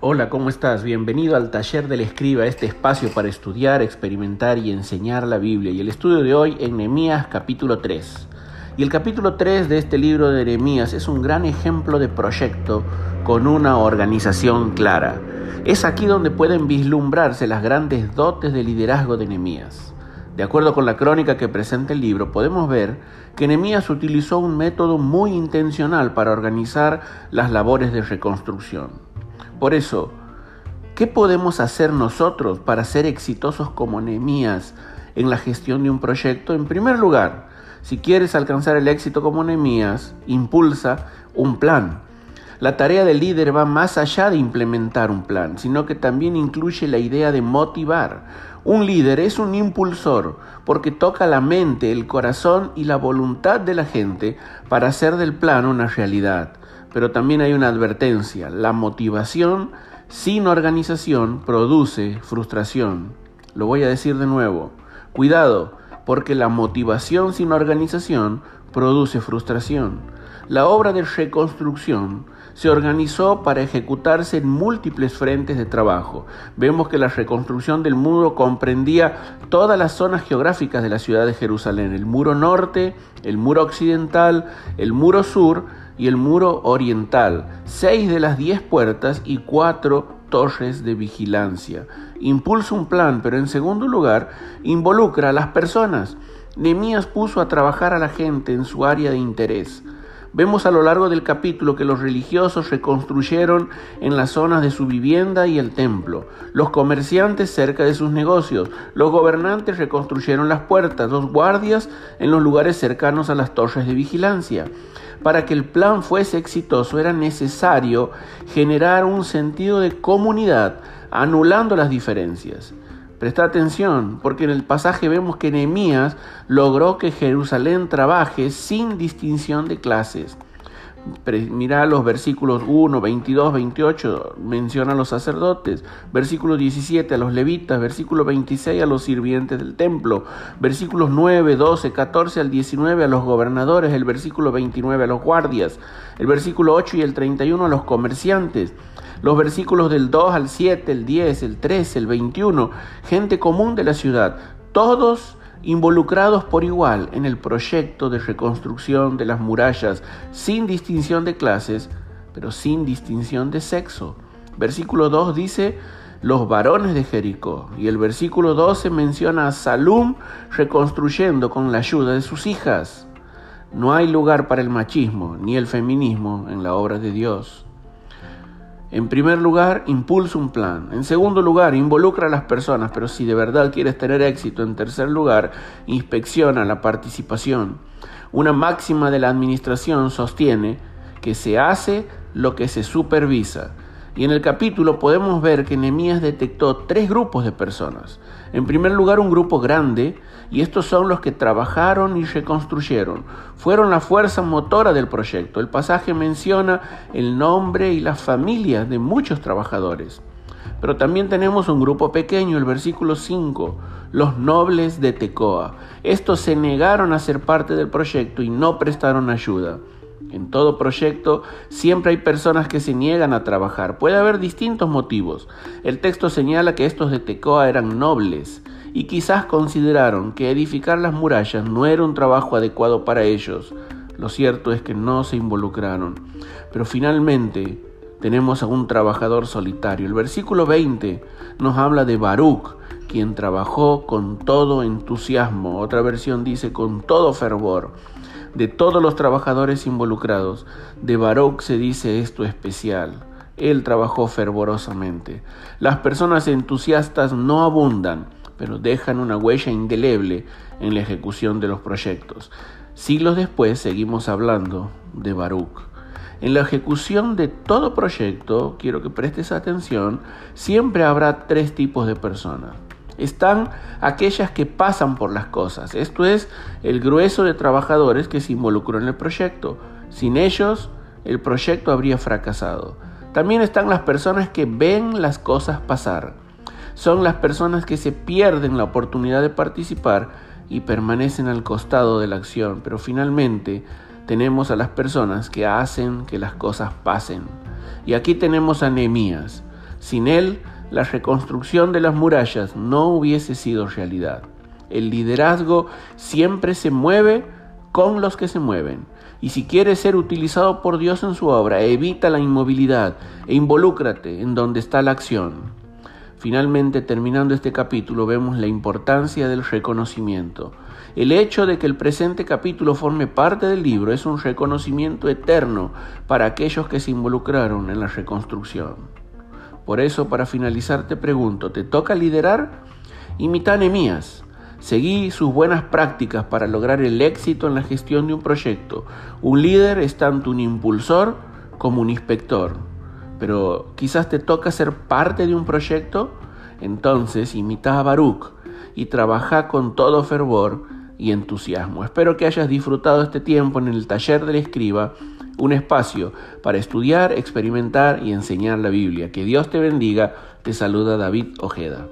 Hola, ¿cómo estás? Bienvenido al taller del escriba, este espacio para estudiar, experimentar y enseñar la Biblia. Y el estudio de hoy en Nehemías capítulo 3. Y el capítulo 3 de este libro de Nehemías es un gran ejemplo de proyecto con una organización clara. Es aquí donde pueden vislumbrarse las grandes dotes de liderazgo de Nehemías. De acuerdo con la crónica que presenta el libro, podemos ver que Nehemías utilizó un método muy intencional para organizar las labores de reconstrucción. Por eso, ¿qué podemos hacer nosotros para ser exitosos como Nehemías en la gestión de un proyecto? En primer lugar, si quieres alcanzar el éxito como Nehemías, impulsa un plan. La tarea del líder va más allá de implementar un plan, sino que también incluye la idea de motivar. Un líder es un impulsor porque toca la mente, el corazón y la voluntad de la gente para hacer del plan una realidad. Pero también hay una advertencia. La motivación sin organización produce frustración. Lo voy a decir de nuevo. Cuidado, porque la motivación sin organización produce frustración. La obra de reconstrucción se organizó para ejecutarse en múltiples frentes de trabajo. Vemos que la reconstrucción del muro comprendía todas las zonas geográficas de la ciudad de Jerusalén, el muro norte, el muro occidental, el muro sur, y el muro oriental, seis de las diez puertas y cuatro torres de vigilancia. Impulsa un plan, pero en segundo lugar, involucra a las personas. Nemías puso a trabajar a la gente en su área de interés. Vemos a lo largo del capítulo que los religiosos reconstruyeron en las zonas de su vivienda y el templo, los comerciantes cerca de sus negocios, los gobernantes reconstruyeron las puertas, los guardias en los lugares cercanos a las torres de vigilancia. Para que el plan fuese exitoso era necesario generar un sentido de comunidad, anulando las diferencias. Presta atención, porque en el pasaje vemos que Nehemías logró que Jerusalén trabaje sin distinción de clases. Mira los versículos 1, 22, 28, menciona a los sacerdotes, versículo 17 a los levitas, versículo 26 a los sirvientes del templo, versículos 9, 12, 14 al 19 a los gobernadores, el versículo 29 a los guardias, el versículo 8 y el 31 a los comerciantes, los versículos del 2 al 7, el 10, el 13, el 21, gente común de la ciudad, todos involucrados por igual en el proyecto de reconstrucción de las murallas, sin distinción de clases, pero sin distinción de sexo. Versículo 2 dice, los varones de Jericó. Y el versículo 12 menciona a Salum reconstruyendo con la ayuda de sus hijas. No hay lugar para el machismo ni el feminismo en la obra de Dios. En primer lugar, impulsa un plan. En segundo lugar, involucra a las personas, pero si de verdad quieres tener éxito, en tercer lugar, inspecciona la participación. Una máxima de la administración sostiene que se hace lo que se supervisa. Y en el capítulo podemos ver que Nehemías detectó tres grupos de personas. En primer lugar, un grupo grande, y estos son los que trabajaron y reconstruyeron. Fueron la fuerza motora del proyecto. El pasaje menciona el nombre y las familias de muchos trabajadores. Pero también tenemos un grupo pequeño, el versículo 5, los nobles de Tecoa. Estos se negaron a ser parte del proyecto y no prestaron ayuda. En todo proyecto siempre hay personas que se niegan a trabajar. Puede haber distintos motivos. El texto señala que estos de Tecoa eran nobles y quizás consideraron que edificar las murallas no era un trabajo adecuado para ellos. Lo cierto es que no se involucraron. Pero finalmente tenemos a un trabajador solitario. El versículo 20 nos habla de Baruch, quien trabajó con todo entusiasmo. Otra versión dice con todo fervor. De todos los trabajadores involucrados, de Baruch se dice esto especial. Él trabajó fervorosamente. Las personas entusiastas no abundan pero dejan una huella indeleble en la ejecución de los proyectos. Siglos después seguimos hablando de Baruch. En la ejecución de todo proyecto, quiero que prestes atención, siempre habrá tres tipos de personas. Están aquellas que pasan por las cosas, esto es el grueso de trabajadores que se involucró en el proyecto. Sin ellos, el proyecto habría fracasado. También están las personas que ven las cosas pasar son las personas que se pierden la oportunidad de participar y permanecen al costado de la acción, pero finalmente tenemos a las personas que hacen que las cosas pasen. Y aquí tenemos a Nehemías. Sin él, la reconstrucción de las murallas no hubiese sido realidad. El liderazgo siempre se mueve con los que se mueven. Y si quieres ser utilizado por Dios en su obra, evita la inmovilidad e involúcrate en donde está la acción. Finalmente, terminando este capítulo, vemos la importancia del reconocimiento. El hecho de que el presente capítulo forme parte del libro es un reconocimiento eterno para aquellos que se involucraron en la reconstrucción. Por eso, para finalizar, te pregunto, ¿te toca liderar? Imita a Nehemías. Seguí sus buenas prácticas para lograr el éxito en la gestión de un proyecto. Un líder es tanto un impulsor como un inspector pero quizás te toca ser parte de un proyecto, entonces imita a Baruch y trabaja con todo fervor y entusiasmo. Espero que hayas disfrutado este tiempo en el taller del escriba, un espacio para estudiar, experimentar y enseñar la Biblia. Que Dios te bendiga. Te saluda David Ojeda.